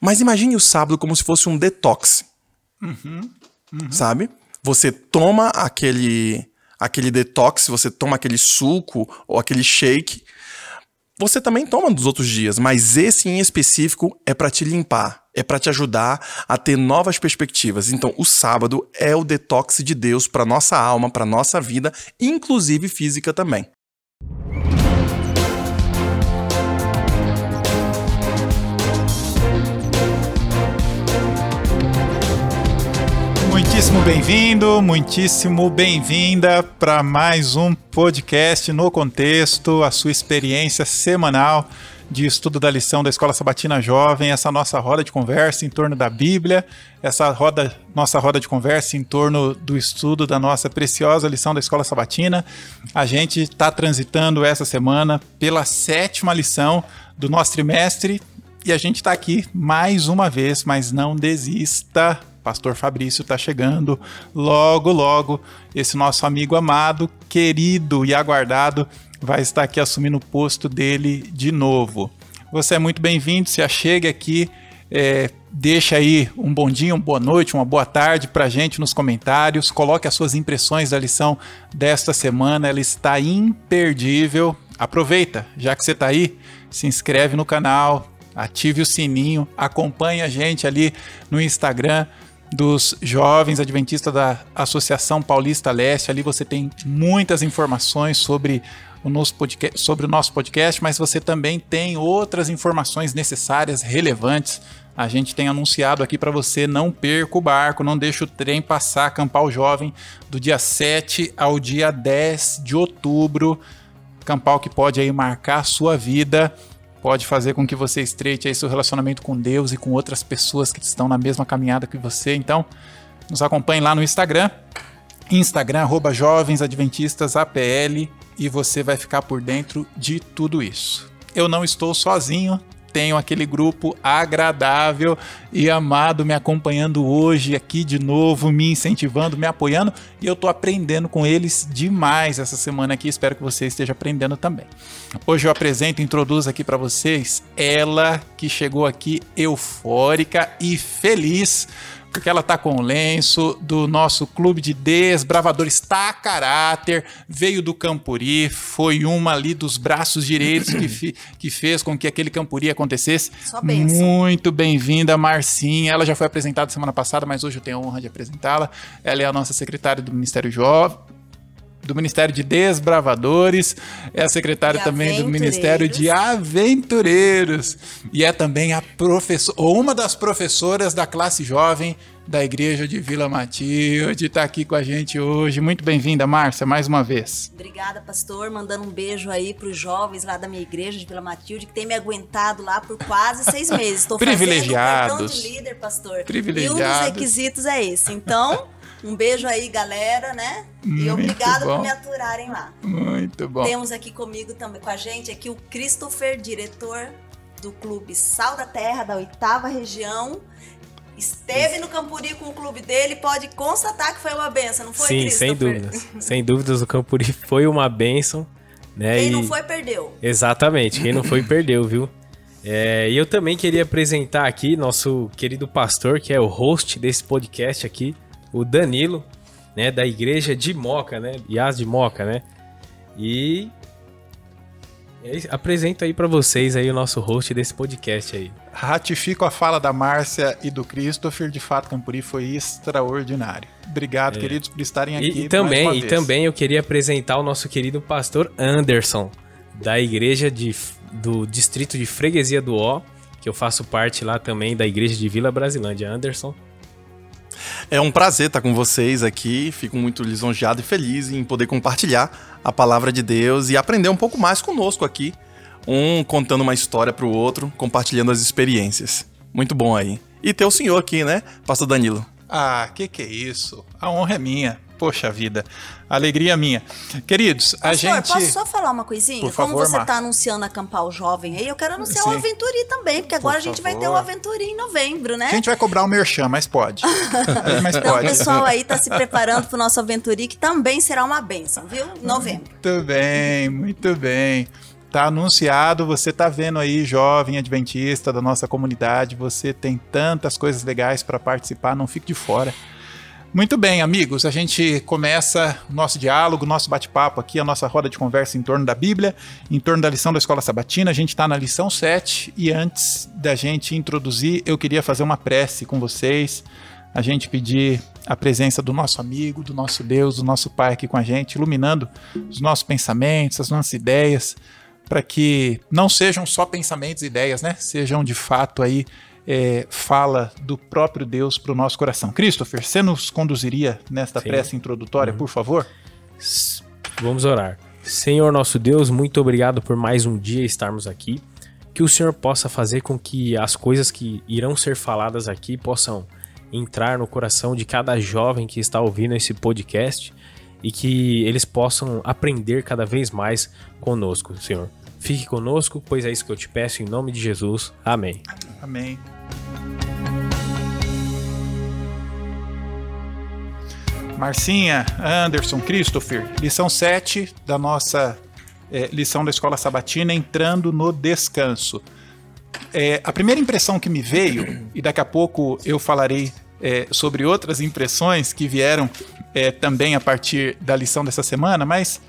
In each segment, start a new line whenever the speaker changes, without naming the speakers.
Mas imagine o sábado como se fosse um detox. Sabe? Você toma aquele aquele detox, você toma aquele suco ou aquele shake. Você também toma dos outros dias, mas esse em específico é para te limpar, é para te ajudar a ter novas perspectivas. Então, o sábado é o detox de Deus para nossa alma, para nossa vida, inclusive física também.
Muitíssimo bem-vindo, muitíssimo bem-vinda para mais um podcast no contexto, a sua experiência semanal de estudo da lição da Escola Sabatina Jovem, essa nossa roda de conversa em torno da Bíblia, essa roda, nossa roda de conversa em torno do estudo da nossa preciosa lição da Escola Sabatina. A gente está transitando essa semana pela sétima lição do nosso trimestre e a gente está aqui mais uma vez, mas não desista. Pastor Fabrício está chegando logo, logo. Esse nosso amigo amado, querido e aguardado vai estar aqui assumindo o posto dele de novo. Você é muito bem-vindo, se achegue aqui, é, deixa aí um bom dia, uma boa noite, uma boa tarde para gente nos comentários, coloque as suas impressões da lição desta semana, ela está imperdível. Aproveita, já que você está aí, se inscreve no canal, ative o sininho, acompanhe a gente ali no Instagram dos jovens adventistas da Associação Paulista Leste. Ali você tem muitas informações sobre o nosso podcast, sobre o nosso podcast, mas você também tem outras informações necessárias, relevantes. A gente tem anunciado aqui para você não perca o barco, não deixe o trem passar, acampar o jovem do dia 7 ao dia 10 de outubro. Campal que pode aí marcar a sua vida pode fazer com que você estreite aí seu relacionamento com Deus e com outras pessoas que estão na mesma caminhada que você. Então, nos acompanhe lá no Instagram, Instagram arroba e você vai ficar por dentro de tudo isso. Eu não estou sozinho, tenho aquele grupo agradável e amado me acompanhando hoje aqui de novo, me incentivando, me apoiando e eu tô aprendendo com eles demais essa semana aqui. Espero que você esteja aprendendo também. Hoje eu apresento, introduzo aqui para vocês ela que chegou aqui eufórica e feliz porque ela tá com o lenço do nosso clube de desbravadores tá caráter, veio do Campuri, foi uma ali dos braços direitos que, fi, que fez com que aquele Campuri acontecesse.
Só benção.
Muito bem-vinda, Marcinha. Ela já foi apresentada semana passada, mas hoje eu tenho a honra de apresentá-la. Ela é a nossa secretária do Ministério Jovem do Ministério de Desbravadores, é a secretária também do Ministério de Aventureiros e é também a professora, ou uma das professoras da classe jovem da Igreja de Vila Matilde, está aqui com a gente hoje. Muito bem-vinda, Márcia, mais uma vez.
Obrigada, pastor. Mandando um beijo aí para os jovens lá da minha igreja de Vila Matilde, que tem me aguentado lá por quase seis meses. Estou fazendo o cartão
Privilegiados.
de líder, pastor. E um dos
Privilegiados.
requisitos é esse. Então, um beijo aí, galera, né? E
Muito
obrigada
bom.
por me aturarem lá.
Muito bom.
Temos aqui comigo também, com a gente, aqui o Christopher, diretor do Clube Sal da Terra, da oitava região. Esteve no Campuri com o clube dele, pode constatar que foi uma benção, não foi,
Sim, sem dúvidas. sem dúvidas, o Campuri foi uma bênção. Né?
Quem
e...
não foi, perdeu.
Exatamente, quem não foi, perdeu, viu? É, e eu também queria apresentar aqui nosso querido pastor, que é o host desse podcast aqui, o Danilo, né, da igreja de Moca, né, Yas de Moca, né? E é apresento aí pra vocês aí o nosso host desse podcast aí.
Ratifico a fala da Márcia e do Christopher, de fato, Campuri foi extraordinário. Obrigado, queridos, por estarem aqui.
É. E, e também, e também eu queria apresentar o nosso querido pastor Anderson, da igreja de, do distrito de Freguesia do Ó, que eu faço parte lá também da igreja de Vila Brasilândia. Anderson,
É um prazer estar com vocês aqui. Fico muito lisonjeado e feliz em poder compartilhar a palavra de Deus e aprender um pouco mais conosco aqui. Um contando uma história para o outro, compartilhando as experiências. Muito bom aí. E ter o senhor aqui, né, Pastor Danilo?
Ah, que que é isso? A honra é minha. Poxa vida, alegria minha. Queridos, a
Pastor,
gente.
posso só falar uma coisinha?
Por
Como
favor,
você
Mar.
tá anunciando acampar o jovem aí, eu quero anunciar
Sim.
o Aventuri também, porque agora
Por
a gente vai ter
favor.
o Aventuri em novembro, né?
A gente vai cobrar o merchan, mas pode. mas
Então o
pode.
pessoal aí tá se preparando pro nosso Aventuri, que também será uma benção, viu? Em novembro.
Muito bem, muito bem. Tá anunciado, você tá vendo aí, jovem adventista da nossa comunidade, você tem tantas coisas legais para participar, não fique de fora. Muito bem, amigos, a gente começa o nosso diálogo, nosso bate-papo aqui, a nossa roda de conversa em torno da Bíblia, em torno da lição da Escola Sabatina. A gente está na lição 7 e antes da gente introduzir, eu queria fazer uma prece com vocês, a gente pedir a presença do nosso amigo, do nosso Deus, do nosso Pai aqui com a gente, iluminando os nossos pensamentos, as nossas ideias, para que não sejam só pensamentos e ideias, né? Sejam de fato aí é, fala do próprio Deus para o nosso coração. Christopher, você nos conduziria nesta Sim. prece introdutória, uhum. por favor?
Vamos orar. Senhor nosso Deus, muito obrigado por mais um dia estarmos aqui. Que o Senhor possa fazer com que as coisas que irão ser faladas aqui possam entrar no coração de cada jovem que está ouvindo esse podcast e que eles possam aprender cada vez mais conosco, Senhor. Fique conosco, pois é isso que eu te peço em nome de Jesus. Amém.
Amém. Marcinha, Anderson, Christopher, lição 7 da nossa é, lição da escola sabatina, entrando no descanso. É, a primeira impressão que me veio, e daqui a pouco eu falarei é, sobre outras impressões que vieram é, também a partir da lição dessa semana, mas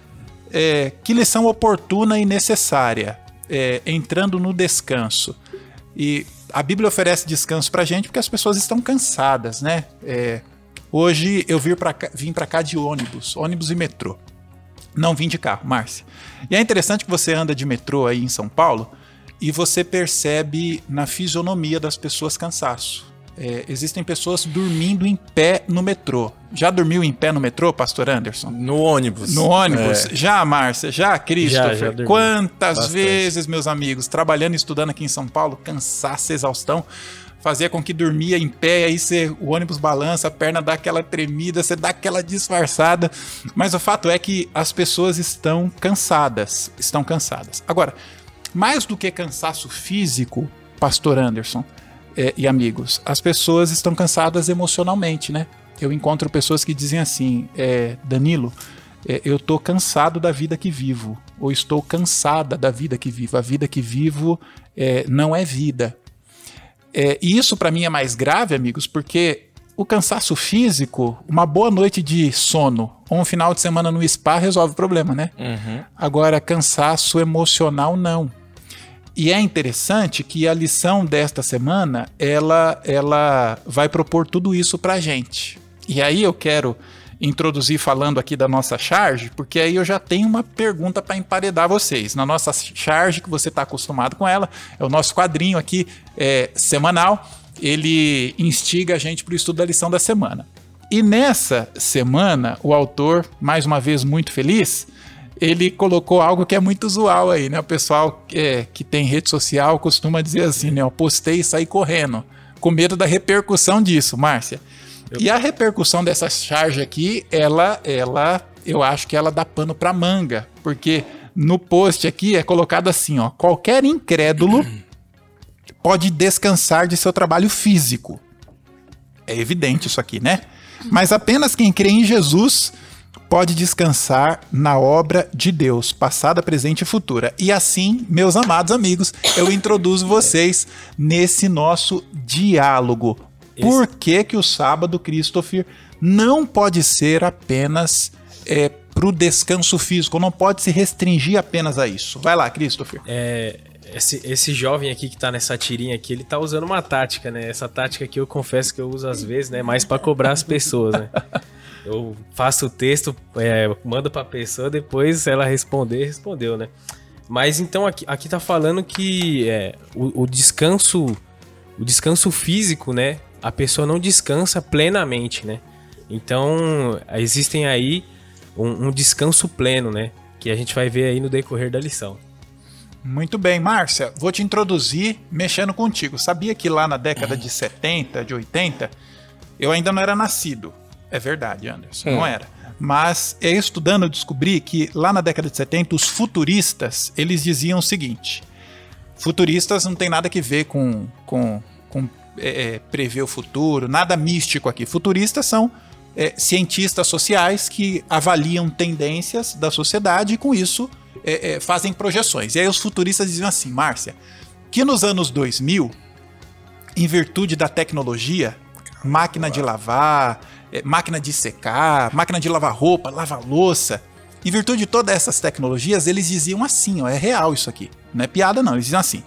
é, que lição oportuna e necessária, é, entrando no descanso. E a Bíblia oferece descanso pra gente porque as pessoas estão cansadas, né? É, hoje eu vim pra, cá, vim cá de ônibus, ônibus e metrô. Não vim de carro, Márcia. E é interessante que você anda de metrô aí em São Paulo e você percebe na fisionomia das pessoas cansaço. É, existem pessoas dormindo em pé no metrô. Já dormiu em pé no metrô, Pastor Anderson?
No ônibus.
No ônibus. É. Já, Márcia? Já, Christopher? Já, já Quantas Bastante. vezes, meus amigos, trabalhando e estudando aqui em São Paulo, cansaço, exaustão, fazia com que dormia em pé, aí você, o ônibus balança, a perna dá aquela tremida, você dá aquela disfarçada. Mas o fato é que as pessoas estão cansadas. Estão cansadas. Agora, mais do que cansaço físico, Pastor Anderson, é, e amigos, as pessoas estão cansadas emocionalmente, né? Eu encontro pessoas que dizem assim, é, Danilo, é, eu estou cansado da vida que vivo, ou estou cansada da vida que vivo. A vida que vivo é, não é vida. É, e isso para mim é mais grave, amigos, porque o cansaço físico, uma boa noite de sono ou um final de semana no spa resolve o problema, né? Uhum. Agora, cansaço emocional, não. E é interessante que a lição desta semana ela, ela vai propor tudo isso para gente. E aí eu quero introduzir falando aqui da nossa charge, porque aí eu já tenho uma pergunta para emparedar vocês. Na nossa charge, que você está acostumado com ela, é o nosso quadrinho aqui é, semanal, ele instiga a gente para o estudo da lição da semana. E nessa semana, o autor, mais uma vez muito feliz, ele colocou algo que é muito usual aí, né? O pessoal é, que tem rede social costuma dizer assim, né? Eu postei e saí correndo, com medo da repercussão disso, Márcia. Eu... E a repercussão dessa charge aqui, ela, ela, eu acho que ela dá pano para manga, porque no post aqui é colocado assim, ó, qualquer incrédulo pode descansar de seu trabalho físico. É evidente isso aqui, né? Mas apenas quem crê em Jesus pode descansar na obra de Deus, passada, presente e futura. E assim, meus amados amigos, eu introduzo vocês nesse nosso diálogo. Por que, que o sábado, Christopher, não pode ser apenas é, para o descanso físico, não pode se restringir apenas a isso? Vai lá, Christopher.
É, esse, esse jovem aqui que tá nessa tirinha aqui, ele tá usando uma tática, né? Essa tática aqui eu confesso que eu uso às vezes, né? Mais para cobrar as pessoas, né? Eu faço o texto, é, mando pra pessoa, depois ela responder, respondeu, né? Mas então aqui, aqui tá falando que é, o, o descanso, o descanso físico, né? A pessoa não descansa plenamente, né? Então existem aí um, um descanso pleno, né? Que a gente vai ver aí no decorrer da lição.
Muito bem, Márcia, vou te introduzir mexendo contigo. Sabia que lá na década de 70, de 80, eu ainda não era nascido. É verdade, Anderson, hum. não era. Mas é estudando eu descobri que lá na década de 70 os futuristas, eles diziam o seguinte: futuristas não tem nada que ver com, com, com é, é, prever o futuro, nada místico aqui. Futuristas são é, cientistas sociais que avaliam tendências da sociedade e com isso é, fazem projeções. E aí os futuristas diziam assim, Márcia, que nos anos 2000, em virtude da tecnologia, máquina de lavar, máquina de secar, máquina de lavar roupa, lavar louça, em virtude de todas essas tecnologias, eles diziam assim, ó, é real isso aqui, não é piada não, eles diziam assim,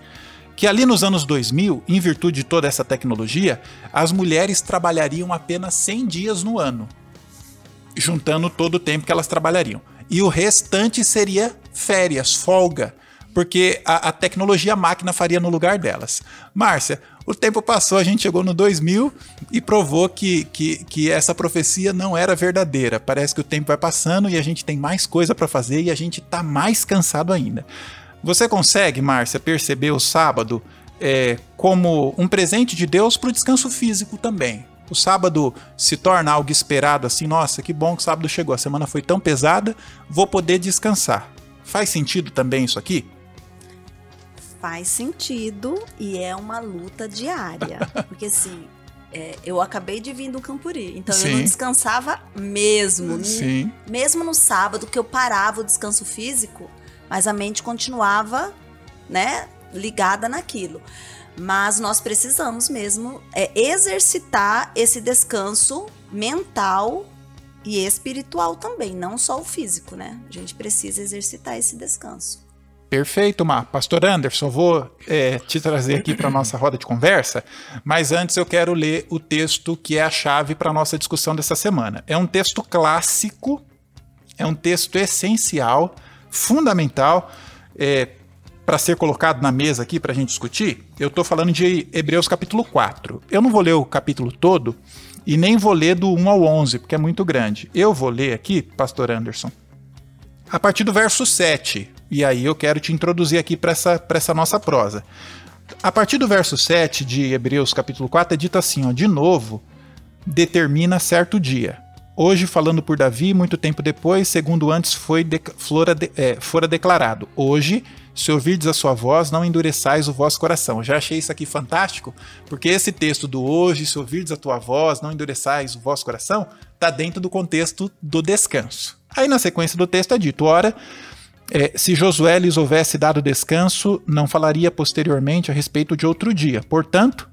que ali nos anos 2000, em virtude de toda essa tecnologia, as mulheres trabalhariam apenas 100 dias no ano, juntando todo o tempo que elas trabalhariam. E o restante seria férias, folga, porque a, a tecnologia máquina faria no lugar delas. Márcia, o tempo passou, a gente chegou no 2000 e provou que, que, que essa profecia não era verdadeira. Parece que o tempo vai passando e a gente tem mais coisa para fazer e a gente tá mais cansado ainda. Você consegue, Márcia, perceber o sábado é, como um presente de Deus para o descanso físico também? O sábado se torna algo esperado assim, nossa, que bom que o sábado chegou, a semana foi tão pesada, vou poder descansar. Faz sentido também isso aqui?
Faz sentido e é uma luta diária. Porque assim, é, eu acabei de vir do Campuri, então Sim. eu não descansava mesmo. Sim. Mesmo no sábado, que eu parava o descanso físico, mas a mente continuava, né, ligada naquilo. Mas nós precisamos mesmo é, exercitar esse descanso mental e espiritual também, não só o físico, né? A gente precisa exercitar esse descanso.
Perfeito, Mar. Pastor Anderson, vou é, te trazer aqui para nossa roda de conversa, mas antes eu quero ler o texto que é a chave para nossa discussão dessa semana. É um texto clássico, é um texto essencial fundamental é, para ser colocado na mesa aqui para a gente discutir, eu estou falando de Hebreus capítulo 4. Eu não vou ler o capítulo todo e nem vou ler do 1 ao 11, porque é muito grande. Eu vou ler aqui, pastor Anderson, a partir do verso 7. E aí eu quero te introduzir aqui para essa, essa nossa prosa. A partir do verso 7 de Hebreus capítulo 4 é dito assim, ó, de novo, determina certo dia. Hoje, falando por Davi, muito tempo depois, segundo antes foi de, flora de, é, fora declarado. Hoje, se ouvirdes a sua voz, não endureçais o vosso coração. Eu já achei isso aqui fantástico, porque esse texto do hoje, se ouvirdes a tua voz, não endureçais o vosso coração, está dentro do contexto do descanso. Aí na sequência do texto é dito: ora, é, se Josué lhes houvesse dado descanso, não falaria posteriormente a respeito de outro dia. Portanto,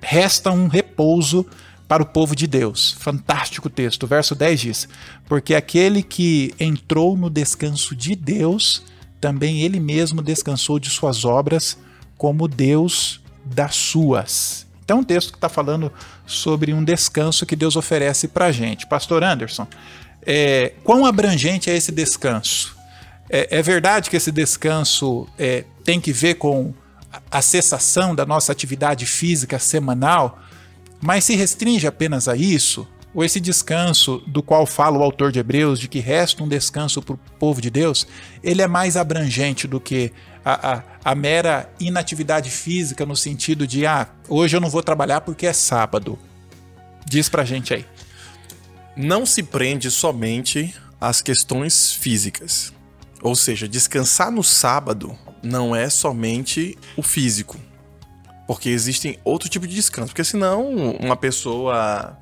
resta um repouso para o povo de Deus. Fantástico texto. O verso 10 diz: Porque aquele que entrou no descanso de Deus, também ele mesmo descansou de suas obras, como Deus das suas. Então, um texto que está falando sobre um descanso que Deus oferece para a gente. Pastor Anderson, é, quão abrangente é esse descanso? É, é verdade que esse descanso é, tem que ver com a cessação da nossa atividade física semanal? Mas se restringe apenas a isso, ou esse descanso do qual fala o autor de Hebreus, de que resta um descanso para o povo de Deus, ele é mais abrangente do que a, a, a, mera inatividade física, no sentido de, ah, hoje eu não vou trabalhar porque é sábado. Diz pra gente aí.
Não se prende somente às questões físicas. Ou seja, descansar no sábado não é somente o físico. Porque existem outro tipo de descanso. Porque senão, uma pessoa.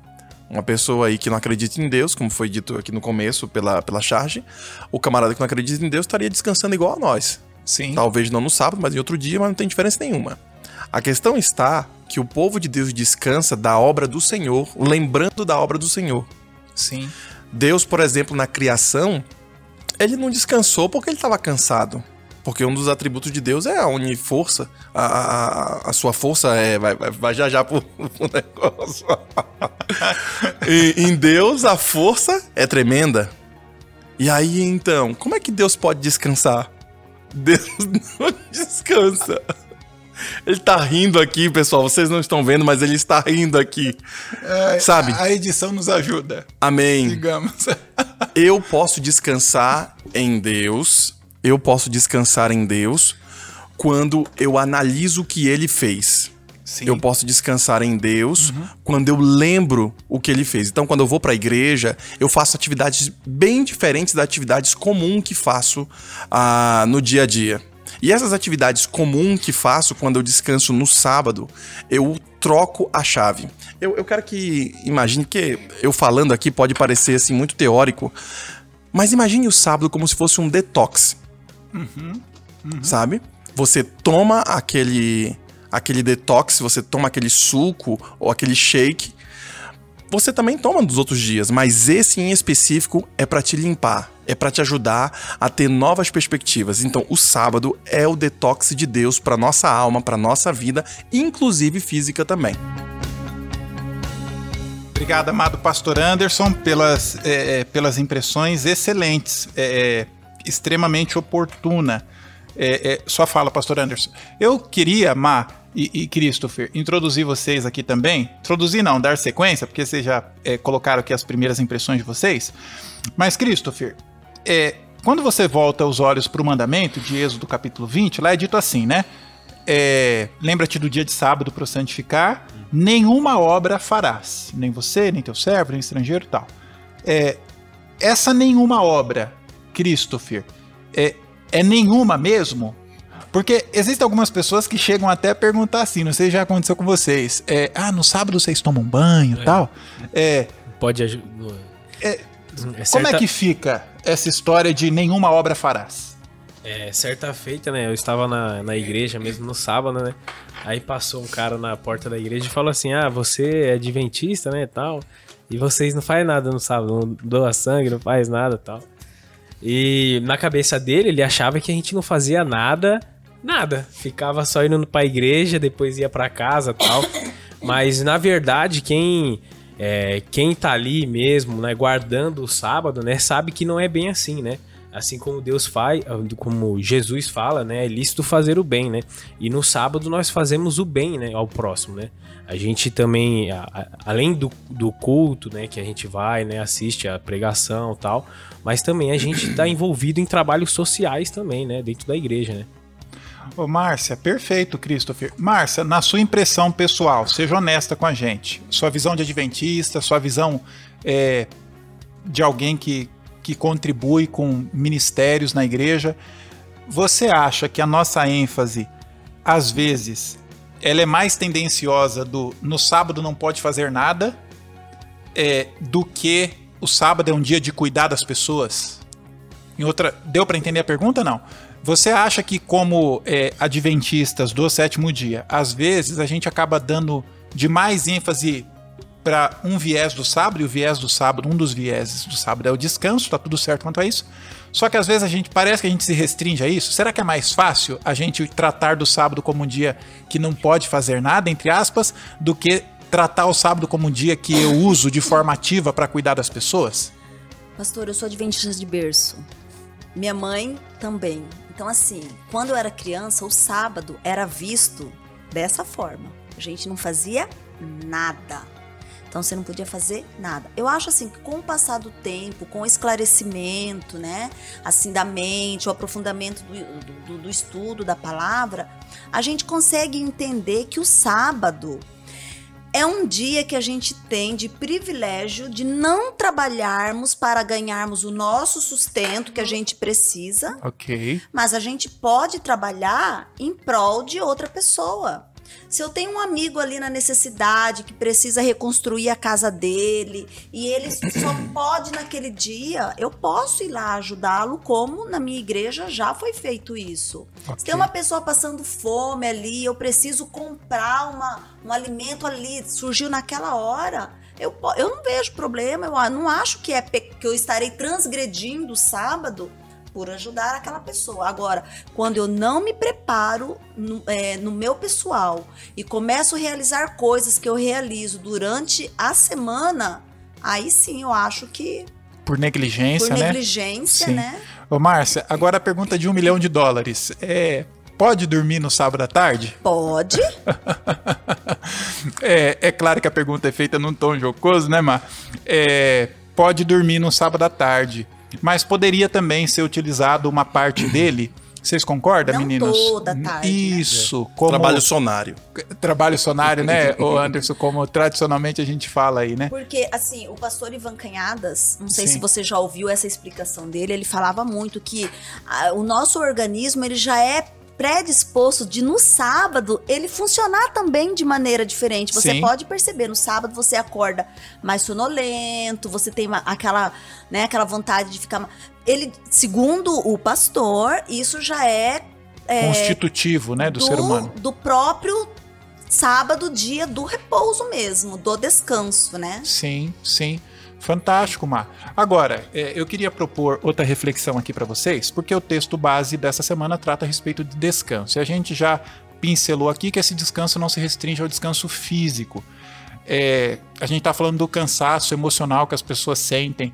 Uma pessoa aí que não acredita em Deus, como foi dito aqui no começo pela, pela charge, o camarada que não acredita em Deus estaria descansando igual a nós.
Sim.
Talvez não no sábado, mas em outro dia, mas não tem diferença nenhuma. A questão está que o povo de Deus descansa da obra do Senhor, lembrando da obra do Senhor.
Sim.
Deus, por exemplo, na criação, ele não descansou porque ele estava cansado. Porque um dos atributos de Deus é a uniforça. A, a, a sua força é, vai, vai já já pro, pro negócio. e, em Deus, a força é tremenda. E aí, então, como é que Deus pode descansar? Deus não descansa. Ele tá rindo aqui, pessoal. Vocês não estão vendo, mas ele está rindo aqui. É, Sabe?
A edição nos ajuda.
Amém.
Digamos.
Eu posso descansar em Deus eu posso descansar em Deus quando eu analiso o que ele fez. Sim. Eu posso descansar em Deus uhum. quando eu lembro o que ele fez. Então, quando eu vou para a igreja, eu faço atividades bem diferentes das atividades comuns que faço ah, no dia a dia. E essas atividades comuns que faço quando eu descanso no sábado, eu troco a chave. Eu, eu quero que imagine que eu falando aqui pode parecer assim muito teórico, mas imagine o sábado como se fosse um detox. Sabe? Você toma aquele aquele detox, você toma aquele suco ou aquele shake, você também toma dos outros dias, mas esse em específico é para te limpar, é para te ajudar a ter novas perspectivas. Então, o sábado é o detox de Deus para nossa alma, para nossa vida, inclusive física também.
Obrigado, amado pastor Anderson, pelas, é, é, pelas impressões excelentes, é, é extremamente oportuna. É, é, só fala, pastor Anderson. Eu queria, Má e, e, Christopher, introduzir vocês aqui também. Introduzir não, dar sequência, porque vocês já colocaram aqui as primeiras impressões de vocês. Mas, Christopher, quando você volta os olhos para o mandamento de Êxodo capítulo 20, lá é dito assim, né? Lembra-te do dia de sábado para santificar nenhuma obra farás, nem você, nem teu servo, nem estrangeiro tal. É, essa nenhuma obra, Christopher, é, é nenhuma mesmo? Porque existem algumas pessoas que chegam até a perguntar assim, não sei se já aconteceu com vocês, é, ah, no sábado vocês tomam banho e é. tal? É,
Pode ajudar.
É, é, certa... Como é que fica essa história de nenhuma obra farás?
É, certa feita, né? Eu estava na, na igreja mesmo no sábado, né? Aí passou um cara na porta da igreja e falou assim: Ah, você é adventista, né? Tal. E vocês não fazem nada no sábado, não doa sangue, não faz nada tal. E na cabeça dele, ele achava que a gente não fazia nada, nada. Ficava só indo pra igreja, depois ia para casa tal. Mas na verdade, quem. É, quem tá ali mesmo, né, guardando o sábado, né, sabe que não é bem assim, né? assim como Deus faz, como Jesus fala, né, é lícito fazer o bem, né? E no sábado nós fazemos o bem, né, ao próximo, né? A gente também, a, a, além do, do culto, né, que a gente vai, né, assiste a pregação, tal, mas também a gente está envolvido em trabalhos sociais também, né, dentro da igreja, né?
Ô, Márcia, perfeito, Christopher. Márcia, na sua impressão pessoal, seja honesta com a gente. Sua visão de adventista, sua visão é, de alguém que, que contribui com ministérios na igreja. Você acha que a nossa ênfase, às vezes, ela é mais tendenciosa do no sábado não pode fazer nada é, do que o sábado é um dia de cuidar das pessoas? Em outra, deu para entender a pergunta? Não. Você acha que, como é, adventistas do sétimo dia, às vezes a gente acaba dando de mais ênfase para um viés do sábado, e o viés do sábado, um dos vieses do sábado é o descanso, tá tudo certo quanto a isso. Só que às vezes a gente parece que a gente se restringe a isso. Será que é mais fácil a gente tratar do sábado como um dia que não pode fazer nada, entre aspas, do que tratar o sábado como um dia que eu uso de forma ativa para cuidar das pessoas?
Pastor, eu sou adventista de berço. Minha mãe também. Então, assim, quando eu era criança, o sábado era visto dessa forma. A gente não fazia nada então você não podia fazer nada. Eu acho assim que com o passar do tempo, com o esclarecimento, né, assim da mente, o aprofundamento do, do, do estudo da palavra, a gente consegue entender que o sábado é um dia que a gente tem de privilégio de não trabalharmos para ganharmos o nosso sustento que a gente precisa.
Ok.
Mas a gente pode trabalhar em prol de outra pessoa. Se eu tenho um amigo ali na necessidade que precisa reconstruir a casa dele e ele só pode naquele dia, eu posso ir lá ajudá-lo, como na minha igreja já foi feito isso. Okay. Se tem uma pessoa passando fome ali, eu preciso comprar uma, um alimento ali, surgiu naquela hora. Eu, eu não vejo problema, eu não acho que é que eu estarei transgredindo o sábado por ajudar aquela pessoa. Agora, quando eu não me preparo no, é, no meu pessoal e começo a realizar coisas que eu realizo durante a semana, aí sim eu acho que.
Por negligência, né?
Por negligência, sim. né?
Ô, Márcia, agora a pergunta de um milhão de dólares. É. Pode dormir no sábado à tarde?
Pode.
é, é claro que a pergunta é feita num tom jocoso, né, Mar? É, pode dormir no sábado à tarde mas poderia também ser utilizado uma parte dele. Vocês concordam,
Não
meninos?
Toda tarde. Né?
Isso.
Né? Como... Trabalho sonário.
Trabalho sonário, né, o Anderson, como tradicionalmente a gente fala aí, né?
Porque, assim, o pastor Ivan Canhadas, não sei Sim. se você já ouviu essa explicação dele, ele falava muito que a, o nosso organismo, ele já é predisposto de no sábado ele funcionar também de maneira diferente. Você
Sim.
pode perceber, no sábado você acorda mais sonolento, você tem uma- aquela, né, aquela vontade de ficar. Ele, segundo o pastor, isso já é, é,
Constitutivo, né, do, ser humano.
do próprio sábado, dia do repouso mesmo, do descanso, né?
Sim, sim. Fantástico, Mar. Agora, é, eu queria propor outra reflexão aqui para vocês, porque o texto base dessa semana trata a respeito de descanso. E a gente já pincelou aqui que esse descanso não se restringe ao descanso físico. É, a gente está falando do cansaço emocional que as pessoas sentem.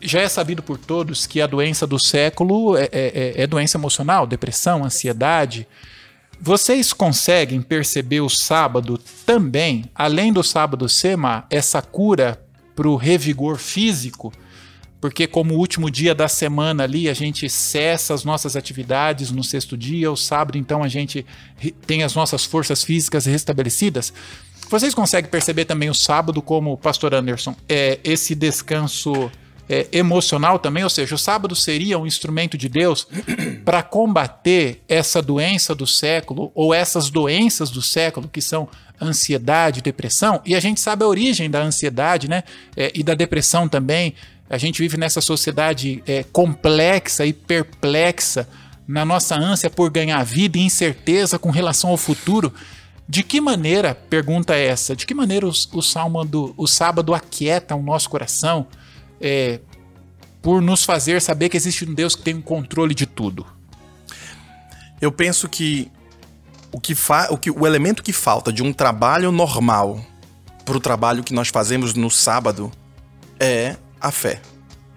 Já é sabido por todos que a doença do século é, é- é doença emocional, depressão, ansiedade. Vocês conseguem perceber o sábado também, além do sábado sema, essa cura para o revigor físico? Porque como último dia da semana ali, a gente cessa as nossas atividades no sexto dia, o sábado então a gente tem as nossas forças físicas restabelecidas. Vocês conseguem perceber também o sábado como, pastor Anderson, é, esse descanso é, emocional também? Ou seja, o sábado seria um instrumento de Deus para combater essa doença do século ou essas doenças do século que são ansiedade, depressão? E a gente sabe a origem da ansiedade né? É, e da depressão também. A gente vive nessa sociedade é, complexa e perplexa na nossa ânsia por ganhar vida e incerteza com relação ao futuro. De que maneira, pergunta essa, de que maneira o, o, salmo do, o sábado aquieta o nosso coração é, por nos fazer saber que existe um Deus que tem o controle de tudo?
Eu penso que o, que fa o, que, o elemento que falta de um trabalho normal para o trabalho que nós fazemos no sábado é a fé.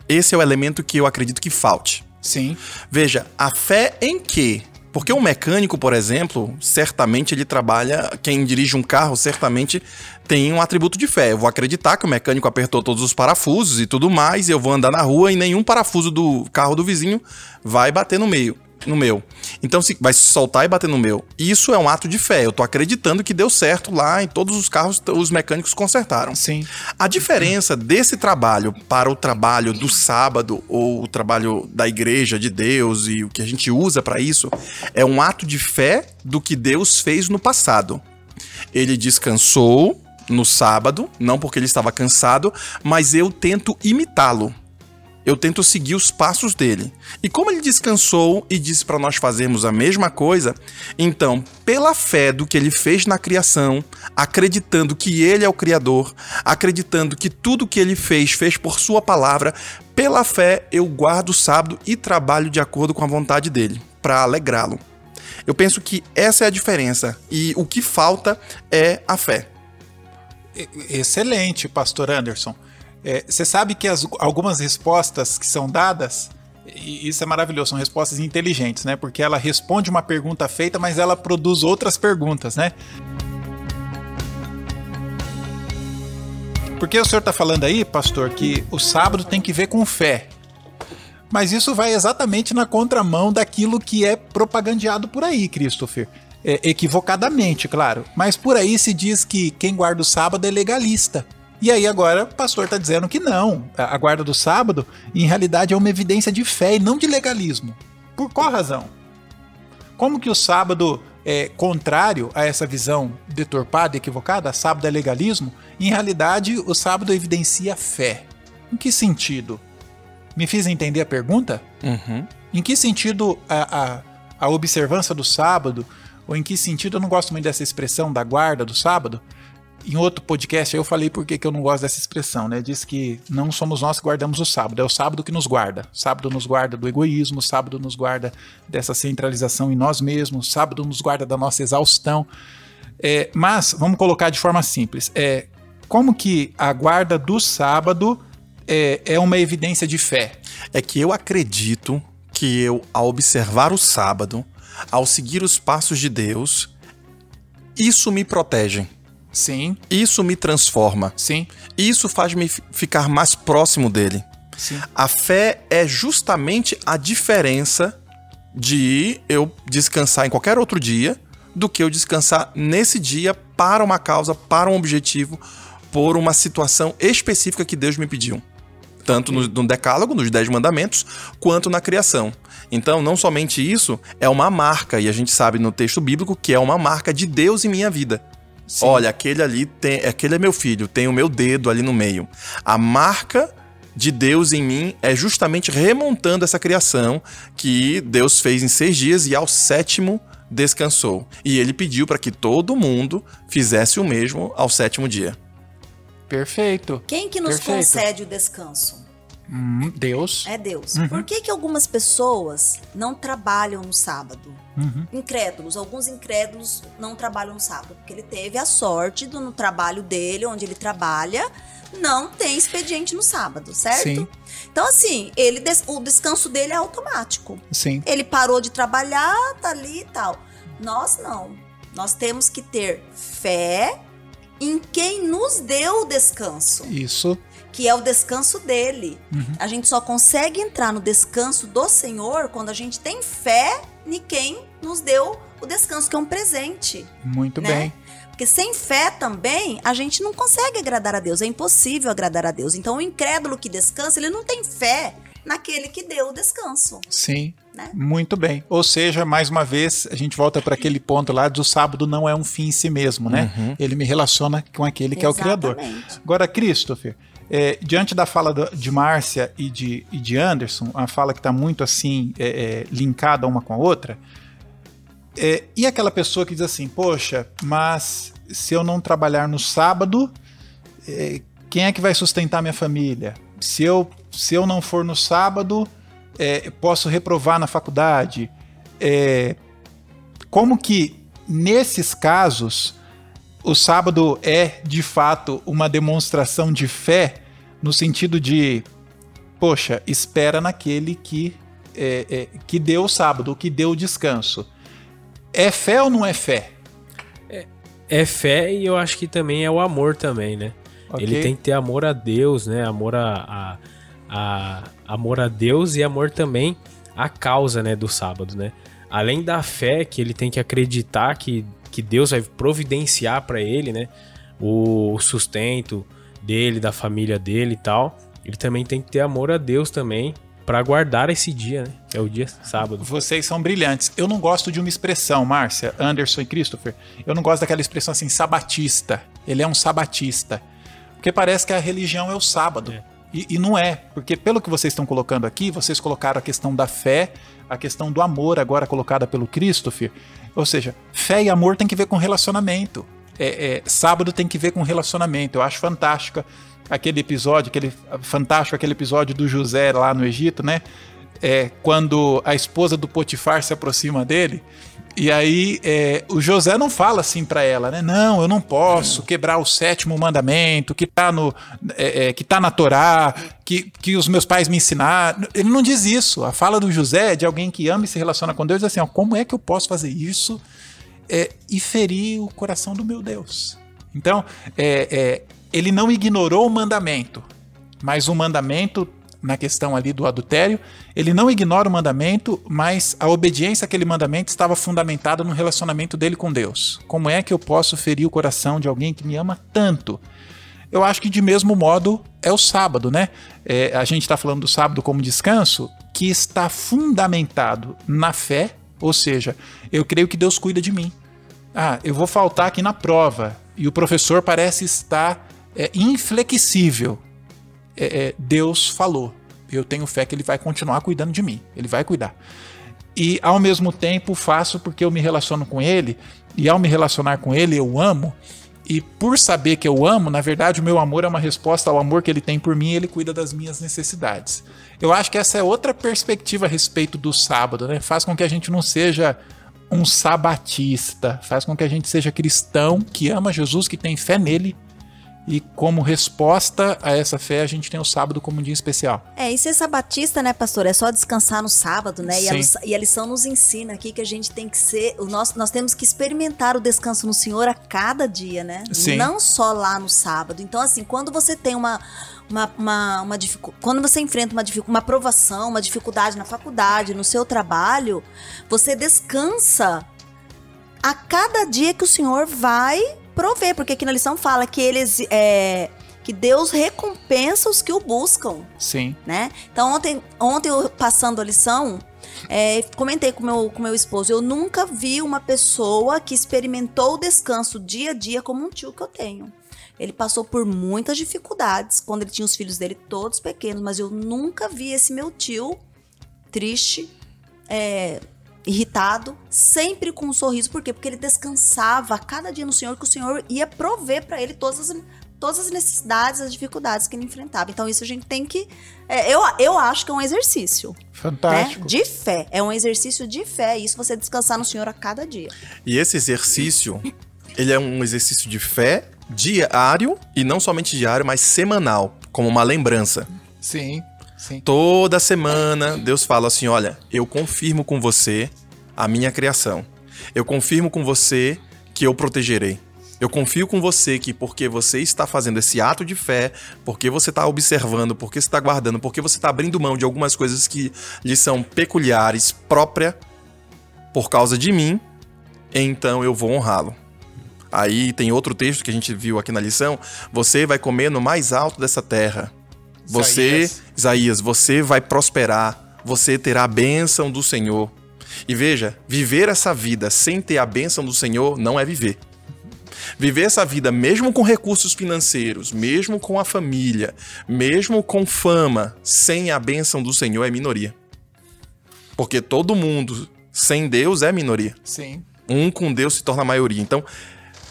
Esse é o elemento que eu acredito que falte.
Sim.
Veja, a fé em quê? Porque um mecânico, por exemplo, certamente ele trabalha. Quem dirige um carro, certamente tem um atributo de fé. Eu vou acreditar que o mecânico apertou todos os parafusos e tudo mais, e eu vou andar na rua e nenhum parafuso do carro do vizinho vai bater no meio. No meu. Então, se vai se soltar e bater no meu. Isso é um ato de fé. Eu tô acreditando que deu certo lá em todos os carros, os mecânicos consertaram.
Sim.
A diferença desse trabalho para o trabalho do sábado ou o trabalho da igreja de Deus e o que a gente usa para isso é um ato de fé do que Deus fez no passado. Ele descansou no sábado, não porque ele estava cansado, mas eu tento imitá-lo. Eu tento seguir os passos dele. E como ele descansou e disse para nós fazermos a mesma coisa, então, pela fé do que ele fez na criação, acreditando que ele é o criador, acreditando que tudo que ele fez fez por sua palavra, pela fé eu guardo o sábado e trabalho de acordo com a vontade dele, para alegrá-lo. Eu penso que essa é a diferença e o que falta é a fé.
Excelente, pastor Anderson. Você é, sabe que as, algumas respostas que são dadas, isso é maravilhoso, são respostas inteligentes, né? Porque ela responde uma pergunta feita, mas ela produz outras perguntas, né? Porque o senhor está falando aí, pastor, que o sábado tem que ver com fé. Mas isso vai exatamente na contramão daquilo que é propagandeado por aí, Christopher. É, equivocadamente, claro. Mas por aí se diz que quem guarda o sábado é legalista. E aí agora o pastor está dizendo que não. A guarda do sábado, em realidade, é uma evidência de fé e não de legalismo. Por qual razão? Como que o sábado é contrário a essa visão deturpada e equivocada? Sábado é legalismo? Em realidade, o sábado evidencia fé. Em que sentido? Me fiz entender a pergunta?
Uhum.
Em que sentido a, a, a observância do sábado, ou em que sentido eu não gosto muito dessa expressão da guarda do sábado? Em outro podcast eu falei por que eu não gosto dessa expressão, né? Diz que não somos nós que guardamos o sábado, é o sábado que nos guarda. Sábado nos guarda do egoísmo, sábado nos guarda dessa centralização em nós mesmos, sábado nos guarda da nossa exaustão. É, mas, vamos colocar de forma simples, é, como que a guarda do sábado é, é uma evidência de fé?
É que eu acredito que eu, ao observar o sábado, ao seguir os passos de Deus, isso me protege.
Sim.
Isso me transforma.
Sim.
Isso faz-me ficar mais próximo dele.
Sim.
A fé é justamente a diferença de eu descansar em qualquer outro dia do que eu descansar nesse dia para uma causa, para um objetivo, por uma situação específica que Deus me pediu. tanto no, no decálogo, nos Dez Mandamentos, quanto na criação. Então, não somente isso, é uma marca, e a gente sabe no texto bíblico que é uma marca de Deus em minha vida.
Sim.
Olha, aquele ali tem, aquele é meu filho, tem o meu dedo ali no meio. A marca de Deus em mim é justamente remontando essa criação que Deus fez em seis dias e ao sétimo descansou. E ele pediu para que todo mundo fizesse o mesmo ao sétimo dia.
Perfeito.
Quem que nos
Perfeito.
concede o descanso?
Hum, Deus.
É Deus.
Uhum.
Por que, que algumas pessoas não trabalham no sábado?
Uhum.
Incrédulos, alguns incrédulos não trabalham no sábado, porque ele teve a sorte do no trabalho dele, onde ele trabalha, não tem expediente no sábado, certo?
Sim.
Então, assim, ele o descanso dele é automático.
Sim.
Ele parou de trabalhar, tá ali e tal. Nós não. Nós temos que ter fé em quem nos deu o descanso
Isso.
Que é o descanso dele.
Uhum.
A gente só consegue entrar no descanso do Senhor quando a gente tem fé em quem nos deu o descanso, que é um presente.
Muito
Né?
bem.
Porque sem fé também, a gente não consegue agradar a Deus. É impossível agradar a Deus. Então, o incrédulo que descansa, ele não tem fé naquele que deu o descanso.
Sim.
Né?
Muito bem. Ou seja, mais uma vez, a gente volta para aquele ponto lá do sábado não é um fim em si mesmo, né?
Uhum.
Ele me relaciona com aquele que é o Criador.
Exatamente.
Agora, Christopher, é, diante da fala do- de Márcia e de, e de Anderson, a fala que está muito assim é, é, linkada uma com a outra, é, e aquela pessoa que diz assim, poxa, mas se eu não trabalhar no sábado, é, quem é que vai sustentar minha família? Se eu, se eu não for no sábado, é, posso reprovar na faculdade? É, como que nesses casos o sábado é de fato uma demonstração de fé no sentido de, poxa, espera naquele que é, é, que deu o sábado, que deu o descanso. É fé ou não é fé?
É fé e eu acho que também é o amor também, né?
Ok?
Ele tem que ter amor a Deus, né? Amor a, a, a- amor a Deus e amor também à causa, né, do sábado, né? Além da fé que ele tem que acreditar que, que Deus vai providenciar para ele, né, o sustento dele, da família dele e tal. Ele também tem que ter amor a Deus também para guardar esse dia, né? É o dia sábado.
Vocês são brilhantes. Eu não gosto de uma expressão, Márcia, Anderson e Christopher. Eu não gosto daquela expressão assim, sabatista. Ele é um sabatista. Porque parece que a religião é o sábado.
É.
E, e não é. Porque pelo que vocês estão colocando aqui, vocês colocaram a questão da fé, a questão do amor, agora colocada pelo Christopher. Ou seja, fé e amor tem que ver com relacionamento. É, é, sábado tem que ver com relacionamento. Eu acho fantástica aquele episódio, aquele fantástico aquele episódio do José lá no Egito, né? É, quando a esposa do Potifar se aproxima dele. E aí é, o José não fala assim pra ela, né? Não, eu não posso quebrar o sétimo mandamento que tá no é, é, que tá na Torá, que, que os meus pais me ensinaram. Ele não diz isso. A fala do José é de alguém que ama e se relaciona com Deus, diz assim, ó, como é que eu posso fazer isso é, e ferir o coração do meu Deus? Então, é, é, ele não ignorou o mandamento, mas o mandamento na questão ali do adultério, ele não ignora o mandamento, mas a obediência àquele mandamento estava fundamentada no relacionamento dele com Deus. Como é que eu posso ferir o coração de alguém que me ama tanto? Eu acho que de mesmo modo é o sábado, né? É, a gente está falando do sábado como descanso, que está fundamentado na fé, ou seja, eu creio que Deus cuida de mim. Ah, eu vou faltar aqui na prova e o professor parece estar é, inflexível. É, é, Deus falou. Eu tenho fé que ele vai continuar cuidando de mim. Ele vai cuidar. E ao mesmo tempo faço porque eu me relaciono com ele, e ao me relacionar com ele eu amo. E por saber que eu amo, na verdade o meu amor é uma resposta ao amor que ele tem por mim e ele cuida das minhas necessidades. Eu acho que essa é outra perspectiva a respeito do sábado, né? Faz com que a gente não seja um sabatista, faz com que a gente seja cristão que ama Jesus, que tem fé nele. E como resposta a essa fé, a gente tem o sábado como um dia especial.
É, e ser sabatista, né, pastor? É só descansar no sábado, né? E a, lição- e a lição nos ensina aqui que a gente tem que ser. O nosso, nós temos que experimentar o descanso no Senhor a cada dia, né?
Sim.
Não só lá no sábado. Então, assim, quando você tem uma. Uma, uma, uma dificu- quando você enfrenta uma, dificu- uma aprovação, uma dificuldade na faculdade, no seu trabalho, você descansa a cada dia que o Senhor vai prover, porque aqui na lição fala que eles é, que Deus recompensa os que o buscam,
Sim.
né? Então ontem, ontem eu passando a lição, é, comentei com meu, com meu esposo, eu nunca vi uma pessoa que experimentou o descanso dia a dia como um tio que eu tenho. Ele passou por muitas dificuldades quando ele tinha os filhos dele todos pequenos, mas eu nunca vi esse meu tio triste, é, irritado, sempre com um sorriso. Por quê? Porque ele descansava a cada dia no Senhor, que o Senhor ia prover para ele todas as, todas as necessidades, as dificuldades que ele enfrentava. Então, isso a gente tem que. é, eu, eu acho que é um exercício. Né?
Fantástico.
De fé. É um exercício de fé. Isso você descansar no Senhor a cada dia.
E esse exercício, ele é um exercício de fé diário e não somente diário, mas semanal, como uma lembrança.
Sim, sim.
Toda semana Deus fala assim: olha, eu confirmo com você a minha criação. Eu confirmo com você que eu protegerei. Eu confio com você que porque você está fazendo esse ato de fé, porque você está observando, porque você está guardando, porque você está abrindo mão de algumas coisas que lhe são peculiares, própria, por causa de mim, então eu vou honrá-lo. Aí tem outro texto que a gente viu aqui na lição: você vai comer no mais alto dessa terra. Você,
Isaías.
Isaías, você vai prosperar, você terá a bênção do Senhor. E veja, viver essa vida sem ter a bênção do Senhor não é viver. Viver essa vida mesmo com recursos financeiros, mesmo com a família, mesmo com fama, sem a bênção do Senhor é minoria. Porque todo mundo sem Deus é minoria.
Sim.
Um com Deus se torna maioria. Então,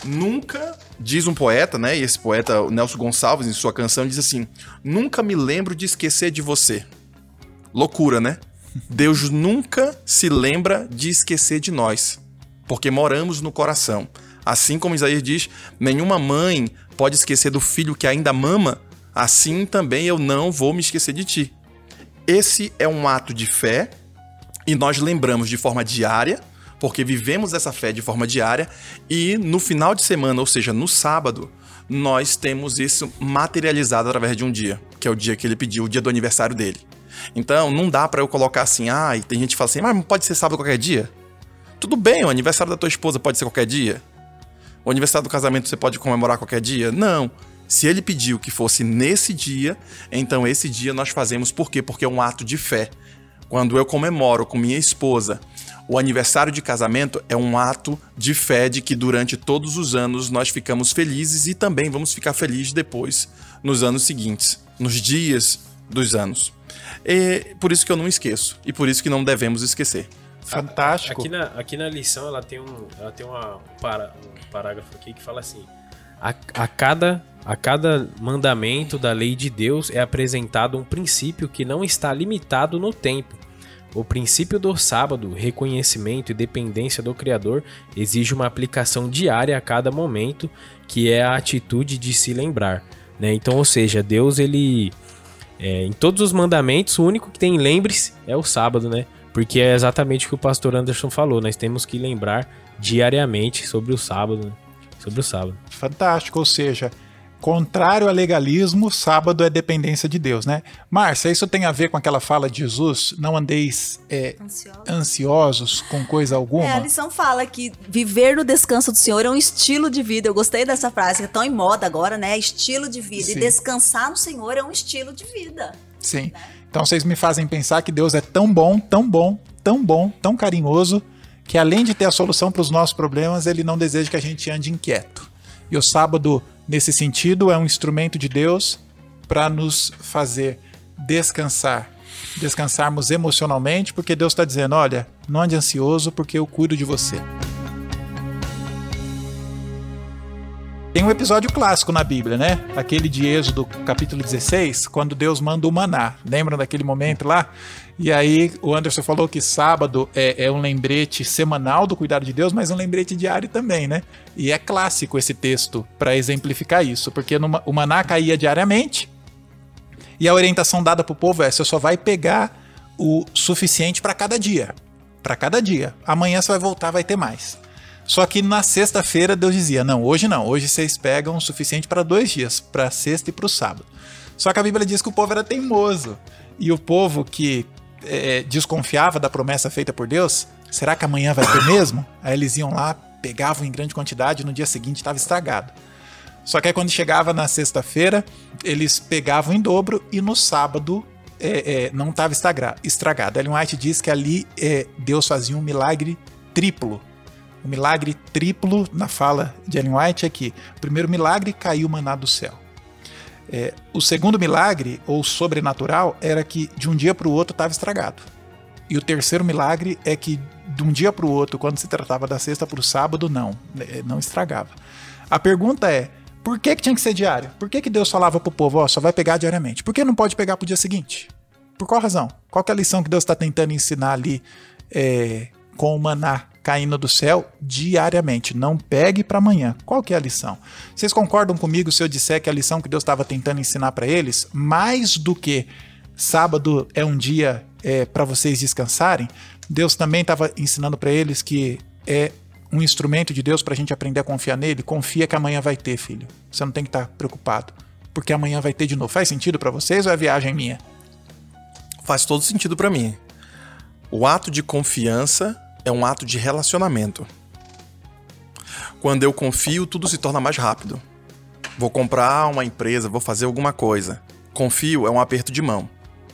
nunca, diz um poeta, né? E esse poeta, o Nelson Gonçalves, em sua canção, diz assim: Nunca me lembro de esquecer de você. Loucura, né? Deus nunca se lembra de esquecer de nós, porque moramos no coração. Assim como Isaías diz: nenhuma mãe pode esquecer do filho que ainda mama, assim também eu não vou me esquecer de ti. Esse é um ato de fé e nós lembramos de forma diária, porque vivemos essa fé de forma diária, e no final de semana, ou seja, no sábado, nós temos isso materializado através de um dia, que é o dia que ele pediu, o dia do aniversário dele. Então, não dá pra eu colocar assim, ah, e tem gente que fala assim, mas pode ser sábado qualquer dia? Tudo bem, o aniversário da tua esposa pode ser qualquer dia? O aniversário do casamento você pode comemorar qualquer dia? Não. Se ele pediu que fosse nesse dia, então esse dia nós fazemos por quê? Porque é um ato de fé. Quando eu comemoro com minha esposa o aniversário de casamento, é um ato de fé de que durante todos os anos nós ficamos felizes e também vamos ficar felizes depois, nos anos seguintes, nos dias dos anos. E por isso que eu não esqueço e por isso que não devemos esquecer.
Fantástico.
Aqui na, aqui na lição ela tem um, ela tem uma, um, para, um parágrafo aqui que fala assim: a, a, cada, a cada mandamento da lei de Deus é apresentado um princípio que não está limitado no tempo. O princípio do sábado, reconhecimento e dependência do Criador exige uma aplicação diária a cada momento, que é a atitude de se lembrar. Né? Então, ou seja, Deus ele é, em todos os mandamentos, o único que tem lembre-se é o sábado, né? Porque é exatamente o que o pastor Anderson falou. Nós temos que lembrar diariamente sobre o sábado, né? Sobre o sábado.
Fantástico. Ou seja, contrário ao legalismo, sábado é dependência de Deus, né? Márcia, isso tem a ver com aquela fala de Jesus? Não andeis é,
Ansiosa.
ansiosos com coisa alguma?
É, a lição fala que viver no descanso do Senhor é um estilo de vida. Eu gostei dessa frase, que é tão em moda agora, né? Estilo de vida.
Sim.
E descansar no Senhor é um estilo de vida.
Sim. Então vocês me fazem pensar que Deus é tão bom, tão bom, tão bom, tão carinhoso, que além de ter a solução para os nossos problemas, ele não deseja que a gente ande inquieto. E o sábado, nesse sentido, é um instrumento de Deus para nos fazer descansar. Descansarmos emocionalmente, porque Deus está dizendo: olha, não ande ansioso, porque eu cuido de você. Tem um episódio clássico na Bíblia, né? Aquele de Êxodo, capítulo 16, quando Deus manda o maná. Lembram daquele momento lá? E aí o Anderson falou que sábado é, é um lembrete semanal do cuidado de Deus, mas um lembrete diário também, né? E é clássico esse texto para exemplificar isso, porque numa- o maná caía diariamente e a orientação dada para o povo é: você só vai pegar o suficiente para cada dia. Para cada dia. Amanhã você vai voltar, vai ter mais. Só que na sexta-feira Deus dizia: não, hoje não, hoje vocês pegam o suficiente para dois dias, para sexta e para o sábado. Só que a Bíblia diz que o povo era teimoso. E o povo que eh, desconfiava da promessa feita por Deus, será que amanhã vai ter mesmo? Aí eles iam lá, pegavam em grande quantidade e no dia seguinte estava estragado. Só que aí quando chegava na sexta-feira, eles pegavam em dobro e no sábado é, é, não estava estragado. Ellen White diz que ali é, Deus fazia um milagre triplo. O milagre triplo, na fala de Ellen White, é que o primeiro milagre caiu maná do céu. É, o segundo milagre, ou sobrenatural, era que de um dia para o outro estava estragado. E o terceiro milagre é que de um dia para o outro, quando se tratava da sexta para o sábado, não, é, não estragava. A pergunta é, por que, que tinha que ser diário? Por que, que Deus falava para o povo, só vai pegar diariamente? Por que não pode pegar para o dia seguinte? Por qual razão? Qual é a lição que Deus está tentando ensinar ali é, com o maná caindo do céu diariamente? Não pegue para amanhã. Qual que é a lição? Vocês concordam comigo se eu disser que a lição que Deus estava tentando ensinar para eles, mais do que sábado é um dia é, para vocês descansarem, Deus também estava ensinando para eles que é um instrumento de Deus para a gente aprender a confiar nele, confia que amanhã vai ter, filho. Você não tem que estar tá preocupado, porque amanhã vai ter de novo. Faz sentido para vocês ou é viagem minha?
Faz todo sentido para mim. O ato de confiança é um ato de relacionamento. Quando eu confio, tudo se torna mais rápido. Vou comprar uma empresa, vou fazer alguma coisa. Confio é um aperto de mão.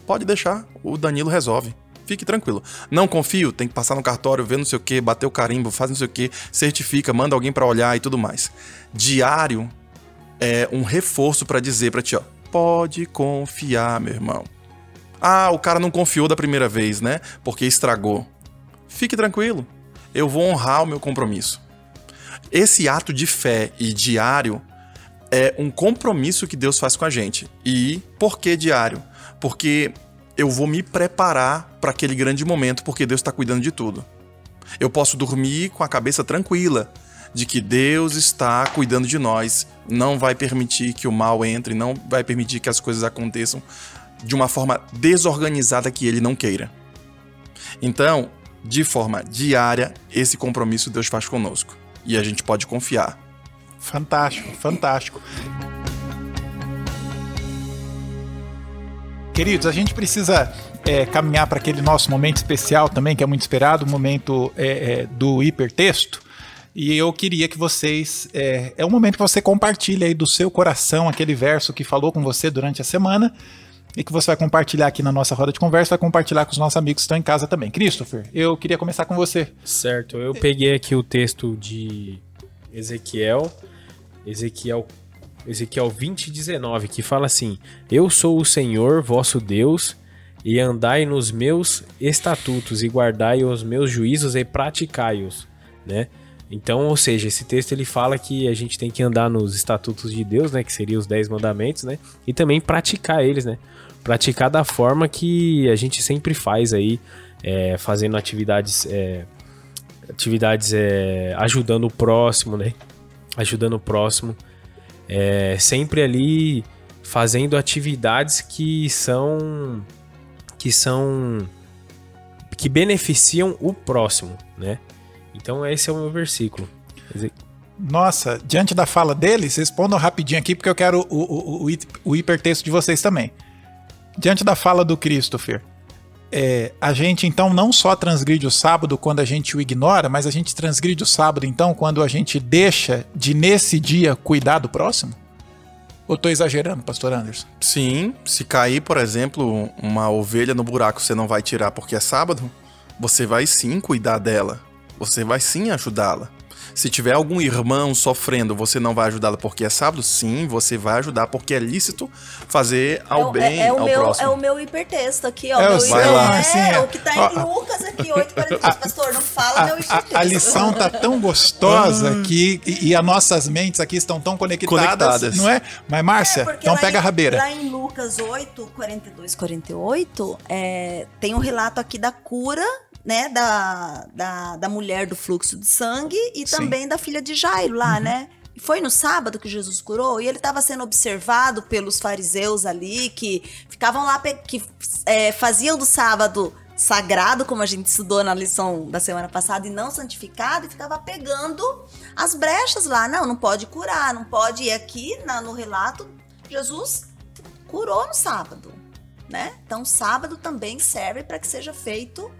Pode deixar, o Danilo resolve. Fique tranquilo. Não confio, tem que passar no cartório, ver não sei o que, bater o carimbo, faz não sei o que, certifica, manda alguém para olhar e tudo mais. Diário é um reforço para dizer para ti, ó, pode confiar, meu irmão. Ah, o cara não confiou da primeira vez, né? Porque estragou. Fique tranquilo. Eu vou honrar o meu compromisso. Esse ato de fé e diário é um compromisso que Deus faz com a gente. E por que diário? Porque eu vou me preparar para aquele grande momento, porque Deus está cuidando de tudo. Eu posso dormir com a cabeça tranquila de que Deus está cuidando de nós, não vai permitir que o mal entre, não vai permitir que as coisas aconteçam de uma forma desorganizada que ele não queira. Então, de forma diária, esse compromisso Deus faz conosco e a gente pode confiar.
Fantástico, fantástico. Queridos, a gente precisa é, caminhar para aquele nosso momento especial também, que é muito esperado, o momento é, é, do hipertexto. E eu queria que vocês. É, é um momento que você compartilhe aí do seu coração aquele verso que falou com você durante a semana e que você vai compartilhar aqui na nossa roda de conversa, vai compartilhar com os nossos amigos que estão em casa também. Christopher, eu queria começar com você.
Certo, eu peguei aqui o texto de Ezequiel, Ezequiel Ezequiel 20, 19, que fala assim: Eu sou o Senhor vosso Deus, e andai nos meus estatutos, e guardai os meus juízos e praticai-os, né? Então, ou seja, esse texto ele fala que a gente tem que andar nos estatutos de Deus, né, que seriam os dez mandamentos, né, e também praticar eles, né, praticar da forma que a gente sempre faz aí, é, fazendo atividades, é, atividades é, ajudando o próximo, né, ajudando o próximo, é, sempre ali fazendo atividades que são que são que beneficiam o próximo, né? Então esse é o meu versículo.
Nossa, diante da fala deles, respondam rapidinho aqui porque eu quero o, o, o, o hipertexto de vocês também. Diante da fala do Christopher, é, a gente então não só transgride o sábado quando a gente o ignora, mas a gente transgride o sábado então quando a gente deixa de nesse dia cuidar do próximo? Ou estou exagerando, pastor Anderson?
Sim, se cair, por exemplo, uma ovelha no buraco, você não vai tirar porque é sábado, você vai sim cuidar dela. Você vai sim ajudá-la. Se tiver algum irmão sofrendo, você não vai ajudá-lo porque é sábado? Sim, você vai ajudar porque é lícito fazer ao é, bem é, é
o
ao
meu,
próximo.
É o meu hipertexto aqui, ó.
É,
meu
vai lá.
É,
é,
o que tá em Lucas aqui, 8,42. Pastor, não fala
a,
meu hipertexto.
A, a lição tá tão gostosa ah. que, e, e, as nossas mentes aqui estão tão conectadas, conectadas. não é? Mas, Márcia, é, então pega
em,
a rabeira.
Lá em Lucas 8, 42, 48, é, tem um relato aqui da cura né, da, da, da mulher do fluxo de sangue e Sim. também da filha de Jairo lá, uhum. né? Foi no sábado que Jesus curou e ele estava sendo observado pelos fariseus ali que ficavam lá, que é, faziam do sábado sagrado, como a gente estudou na lição da semana passada, e não santificado, e ficava pegando as brechas lá. Não, não pode curar, não pode. E aqui na, no relato, Jesus curou no sábado, né? Então, sábado também serve para que seja feito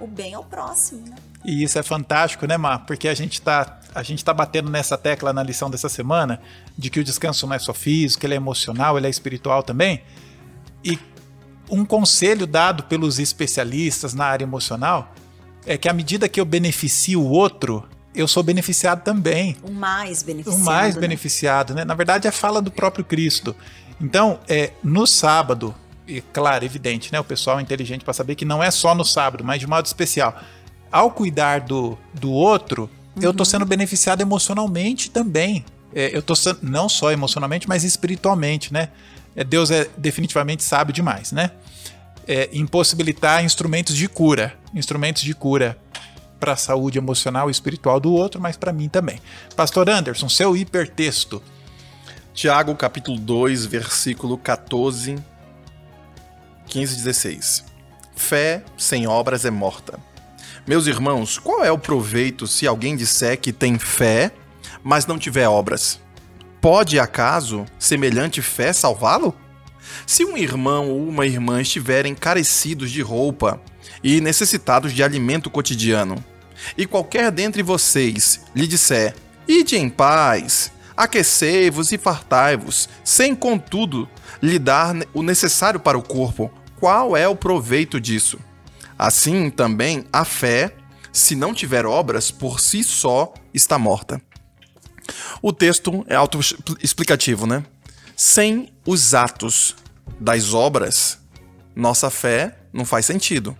o bem ao próximo, né?
E isso é fantástico, né, Mar? Porque a gente está a gente está batendo nessa tecla na lição dessa semana de que o descanso não é só físico, ele é emocional, ele é espiritual também. E um conselho dado pelos especialistas na área emocional é que à medida que eu beneficio o outro, eu sou beneficiado também.
O mais beneficiado.
O mais
né?
beneficiado, né? Na verdade, é a fala do próprio Cristo. Então, é, no sábado, e claro, evidente, né? O pessoal é inteligente para saber que não é só no sábado, mas de modo especial. Ao cuidar do, do outro, uhum. eu tô sendo beneficiado emocionalmente também. É, eu tô sendo, não só emocionalmente, mas espiritualmente, né? É, Deus é definitivamente sábio demais, né? É, impossibilitar instrumentos de cura, instrumentos de cura para a saúde emocional e espiritual do outro, mas para mim também. Pastor Anderson, seu hipertexto.
Tiago, capítulo 2, versículo 14, 15 e 16. Fé sem obras é morta. Meus irmãos, qual é o proveito se alguém disser que tem fé, mas não tiver obras? Pode acaso semelhante fé salvá-lo? Se um irmão ou uma irmã estiverem carecidos de roupa e necessitados de alimento cotidiano, e qualquer dentre vocês lhe disser: Ide em paz, aquecei-vos e fartai-vos, sem contudo lhe dar o necessário para o corpo, qual é o proveito disso? Assim também a fé, se não tiver obras, por si só está morta. O texto é autoexplicativo, né? Sem os atos das obras, nossa fé não faz sentido.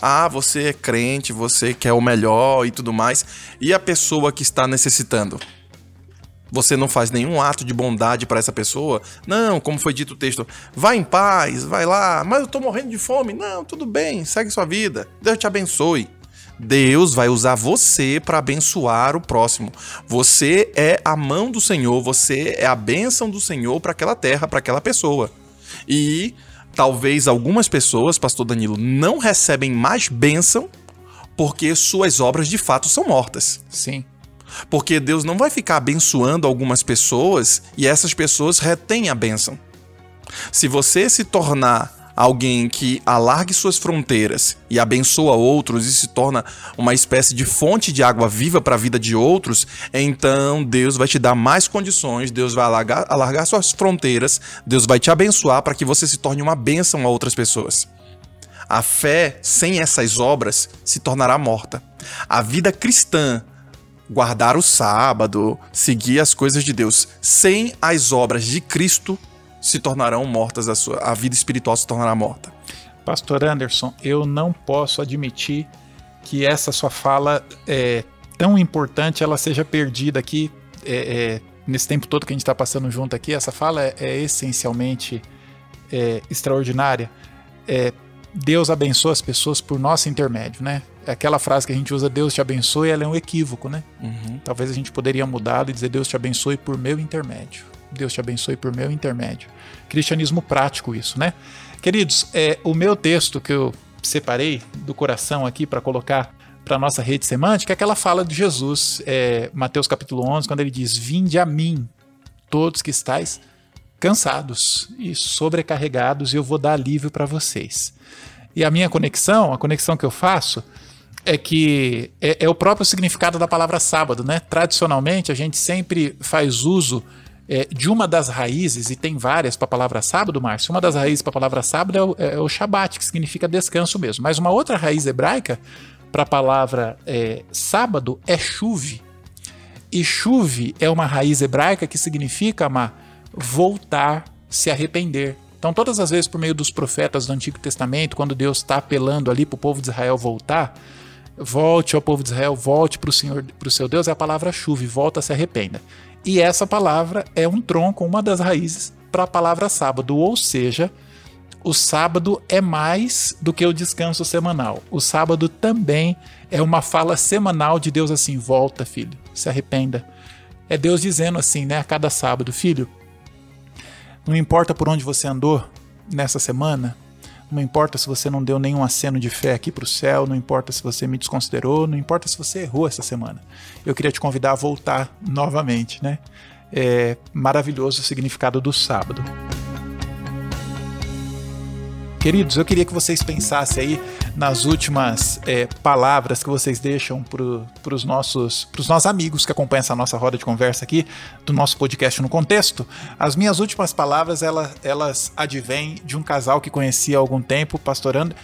Ah, você é crente, você quer o melhor e tudo mais. E a pessoa que está necessitando? Você não faz nenhum ato de bondade para essa pessoa? Não, como foi dito o texto, vai em paz, vai lá, mas eu tô morrendo de fome. Não, tudo bem, segue sua vida. Deus te abençoe. Deus vai usar você para abençoar o próximo. Você é a mão do Senhor, você é a bênção do Senhor para aquela terra, para aquela pessoa. E talvez algumas pessoas, pastor Danilo, não recebem mais bênção porque suas obras de fato são mortas.
Sim.
Porque Deus não vai ficar abençoando algumas pessoas e essas pessoas retêm a bênção. Se você se tornar alguém que alargue suas fronteiras e abençoa outros e se torna uma espécie de fonte de água viva para a vida de outros, então Deus vai te dar mais condições, Deus vai alargar, alargar suas fronteiras, Deus vai te abençoar para que você se torne uma bênção a outras pessoas. A fé sem essas obras se tornará morta. A vida cristã, guardar o sábado, seguir as coisas de Deus, sem as obras de Cristo, se tornarão mortas, a, sua, a vida espiritual se tornará morta.
Pastor Anderson, eu não posso admitir que essa sua fala é tão importante, ela seja perdida aqui é, é, nesse tempo todo que a gente está passando junto aqui. Essa fala é, é essencialmente é, extraordinária. É, Deus abençoa as pessoas por nosso intermédio, né? Aquela frase que a gente usa, Deus te abençoe, ela é um equívoco, né? Uhum. Talvez a gente poderia mudar e dizer Deus te abençoe por meu intermédio. Deus te abençoe por meu intermédio. Cristianismo prático, isso, né? Queridos, é, o meu texto que eu separei do coração aqui para colocar para nossa rede semântica é aquela fala de Jesus, é, Mateus capítulo 11, quando ele diz: Vinde a mim, todos que estáis cansados e sobrecarregados, e eu vou dar alívio para vocês. E a minha conexão, a conexão que eu faço, é que é, é, o próprio significado da palavra sábado, né? Tradicionalmente, a gente sempre faz uso é, de uma das raízes, e tem várias para a palavra sábado, Márcio, uma das raízes para a palavra sábado é o, é o Shabat, que significa descanso mesmo. Mas uma outra raiz hebraica para a palavra é, sábado é chuve. E chuve é uma raiz hebraica que significa, Amar, voltar, se arrepender. Então, todas as vezes, por meio dos profetas do Antigo Testamento, quando Deus está apelando ali para o povo de Israel voltar, volte ao povo de Israel, volte para o Senhor, para o seu Deus, é a palavra chuve, volta, se arrependa. E essa palavra é um tronco, uma das raízes para a palavra sábado, ou seja, o sábado é mais do que o descanso semanal. O sábado também é uma fala semanal de Deus assim: volta, filho, se arrependa. É Deus dizendo assim, né, a cada sábado: filho, não importa por onde você andou nessa semana, não importa se você não deu nenhum aceno de fé aqui para o céu, não importa se você me desconsiderou, não importa se você errou essa semana. Eu queria te convidar a voltar novamente, né? É maravilhoso o significado do sábado. Queridos, eu queria que vocês pensassem aí nas últimas é, palavras que vocês deixam para os nossos, pros nossos amigos que acompanham essa nossa roda de conversa aqui, do nosso podcast no contexto. As minhas últimas palavras, elas, elas advêm de um casal que conhecia há algum tempo, pastorando.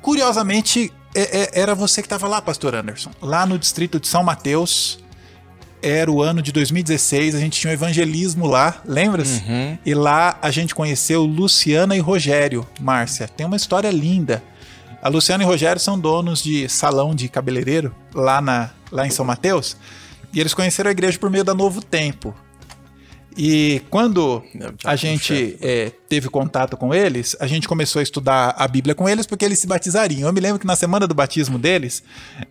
Curiosamente, é, é, era você que estava lá, pastor Anderson, lá no distrito de São Mateus, era o ano de 2016, a gente tinha um evangelismo lá, lembra-se? Uhum. E lá a gente conheceu Luciana e Rogério, Márcia. Tem uma história linda. A Luciana e Rogério são donos de salão de cabeleireiro lá, na, lá em São Mateus. E eles conheceram a igreja por meio da Novo Tempo. E quando a gente é, teve contato com eles, a gente começou a estudar a Bíblia com eles porque eles se batizariam. Eu me lembro que na semana do batismo deles,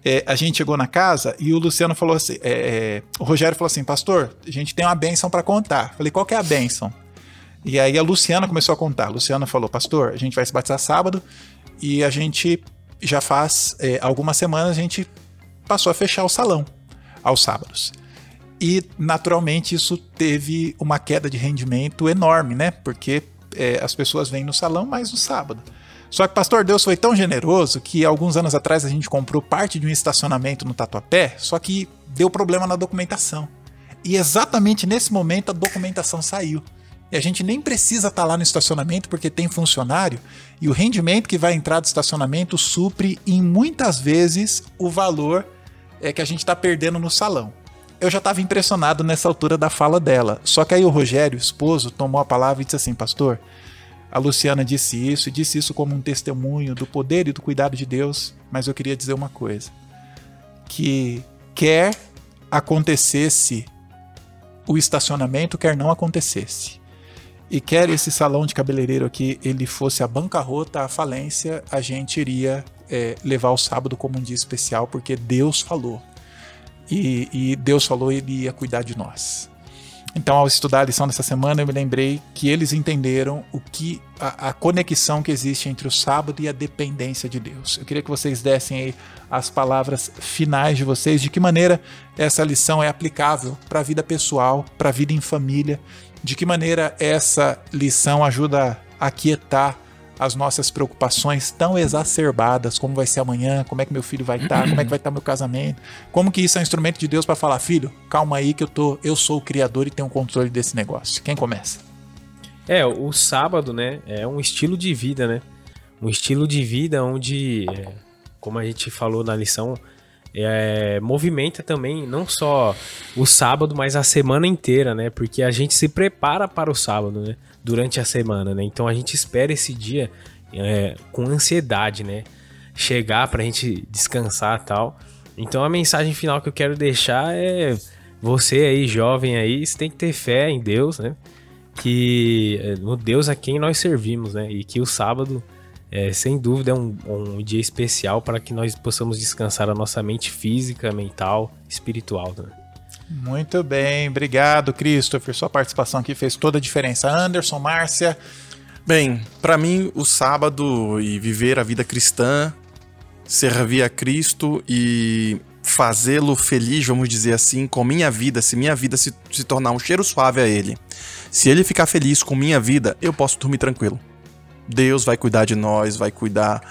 é, a gente chegou na casa e o Luciano falou assim: é, é o Rogério falou assim, pastor, a gente tem uma bênção para contar. Falei, qual que é a bênção? E aí a Luciana começou a contar. A Luciana falou, pastor, a gente vai se batizar sábado e a gente já faz é, algumas semanas a gente passou a fechar o salão aos sábados. E, naturalmente, isso teve uma queda de rendimento enorme, né? Porque é, as pessoas vêm no salão mais no sábado. Só que Pastor Deus foi tão generoso que alguns anos atrás a gente comprou parte de um estacionamento no Tatuapé, só que deu problema na documentação. E exatamente nesse momento a documentação saiu. E a gente nem precisa estar tá lá no estacionamento porque tem funcionário e o rendimento que vai entrar do estacionamento supre em muitas vezes o valor é, que a gente está perdendo no salão eu já estava impressionado nessa altura da fala dela. Só que aí o Rogério, esposo, tomou a palavra e disse assim: Pastor, a Luciana disse isso e disse isso como um testemunho do poder e do cuidado de Deus, mas eu queria dizer uma coisa: que quer acontecesse o estacionamento, quer não acontecesse. E quer esse salão de cabeleireiro aqui ele fosse a bancarrota, a falência, a gente iria é, levar o sábado como um dia especial, porque Deus falou. E, e Deus falou ele ia cuidar de nós. Então, ao estudar a lição dessa semana, eu me lembrei que eles entenderam o que a, a, conexão que existe entre o sábado e a dependência de Deus. Eu queria que vocês dessem aí as palavras finais de vocês, de que maneira essa lição é aplicável para a vida pessoal, para a vida em família, de que maneira essa lição ajuda a aquietar as nossas preocupações tão exacerbadas, como vai ser amanhã, como é que meu filho vai estar, como é que vai estar meu casamento, como que isso é um instrumento de Deus para falar, filho, calma aí que eu tô, eu sou o criador e tenho o controle desse negócio. Quem começa?
É, o sábado, né, é um estilo de vida, né? Um estilo de vida onde, é, como a gente falou na lição, é, movimenta também não só o sábado, mas a semana inteira, né? Porque a gente se prepara para o sábado, né? durante a semana, né? Então a gente espera esse dia é, com ansiedade, né? Chegar pra gente descansar tal. Então a mensagem final que eu quero deixar é você aí, jovem aí, você tem que ter fé em Deus, né? Que é, no Deus a quem nós servimos, né? E que o sábado, é, sem dúvida, é um, um dia especial para que nós possamos descansar a nossa mente física, mental, espiritual. Né?
Muito bem, obrigado, Christopher. Sua participação aqui fez toda a diferença. Anderson, Márcia.
Bem, para mim, o sábado e viver a vida cristã, servir a Cristo e fazê-lo feliz, vamos dizer assim, com minha vida, se minha vida se, se tornar um cheiro suave a Ele, se Ele ficar feliz com minha vida, eu posso dormir tranquilo. Deus vai cuidar de nós, vai cuidar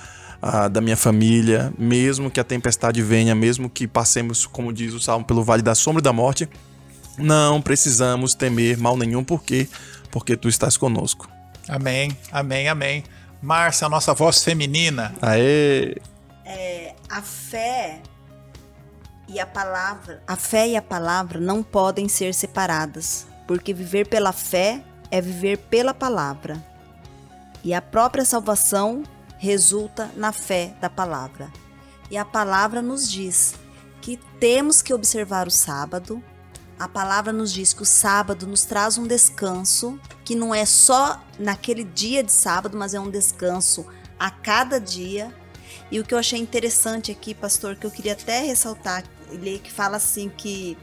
da minha família, mesmo que a tempestade venha, mesmo que passemos, como diz o Salmo, pelo vale da sombra e da morte, não precisamos temer mal nenhum, por quê? Porque tu estás conosco.
Amém, amém, amém. Márcia, a nossa voz feminina.
Aê!
É, a fé e a palavra, a fé e a palavra não podem ser separadas, porque viver pela fé é viver pela palavra. E a própria salvação resulta na fé da palavra. E a palavra nos diz que temos que observar o sábado. A palavra nos diz que o sábado nos traz um descanso, que não é só naquele dia de sábado, mas é um descanso a cada dia. E o que eu achei interessante aqui, pastor, que eu queria até ressaltar, ele que fala assim que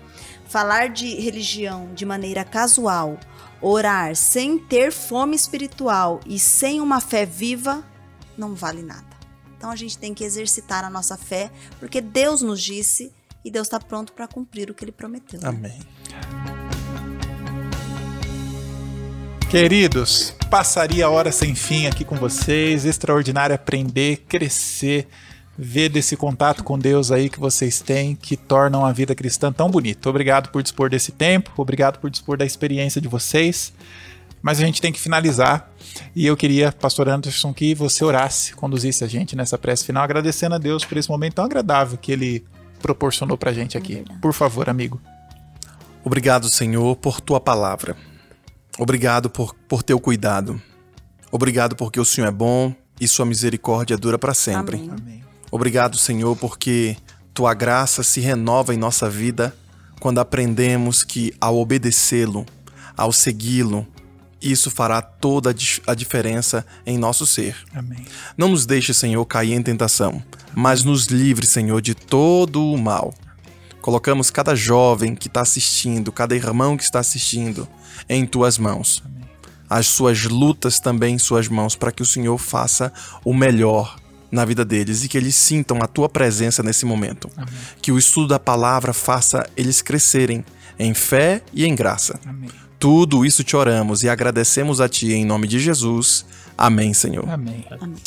falar de religião de maneira casual, orar sem ter fome espiritual e sem uma fé viva não vale nada. Então a gente tem que exercitar a nossa fé, porque Deus nos disse e Deus está pronto para cumprir o que ele prometeu.
Amém.
Queridos, passaria hora sem fim aqui com vocês. Extraordinário aprender, crescer, ver desse contato com Deus aí que vocês têm, que tornam a vida cristã tão bonita. Obrigado por dispor desse tempo, obrigado por dispor da experiência de vocês. Mas a gente tem que finalizar. E eu queria, pastor Anderson, que você orasse, conduzisse a gente nessa prece final, agradecendo a Deus por esse momento tão agradável que ele proporcionou pra gente aqui. Por favor, amigo.
Obrigado, Senhor, por tua palavra. Obrigado por, por teu cuidado. Obrigado porque o Senhor é bom e sua misericórdia dura para sempre.
Amém.
Amém.
Obrigado, Senhor, porque tua graça se renova em nossa vida quando aprendemos que ao obedecê-lo, ao segui-lo, isso fará toda a dif- a diferença em nosso ser.
Amém.
Não nos deixe, Senhor, cair em tentação, mas nos livre, Senhor, de todo o mal. Colocamos cada jovem que está assistindo, cada irmão que está assistindo, em tuas mãos. As suas lutas também em suas mãos, para que o Senhor faça o melhor na vida deles e que eles sintam a tua presença nesse momento. Que o estudo da palavra faça eles crescerem em fé e em graça.
Amém.
Tudo isso te oramos e agradecemos a ti em nome de Jesus. Amém, Senhor.
Amém.
Amém.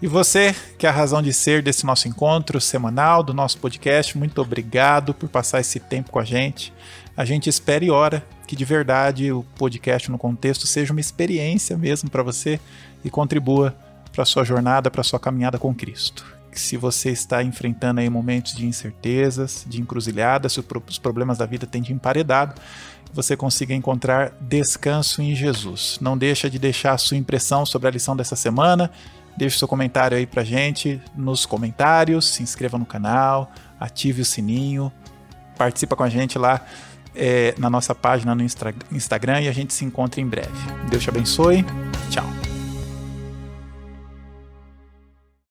E você, que é a razão de ser desse nosso encontro semanal, do nosso podcast, muito obrigado por passar esse tempo com a gente. A gente espera e ora que de verdade o podcast no contexto seja uma experiência mesmo para você e contribua para sua jornada, para sua caminhada com Cristo. Se você está enfrentando aí momentos de incertezas, de encruzilhadas, se os problemas da vida têm te emparedado, você consiga encontrar descanso em Jesus. Não deixa de deixar a sua impressão sobre a lição dessa semana. Deixe seu comentário aí pra gente nos comentários, se inscreva no canal, ative o sininho, participa com a gente lá é, na nossa página no Instagram e a gente se encontra em breve. Deus te abençoe. Tchau.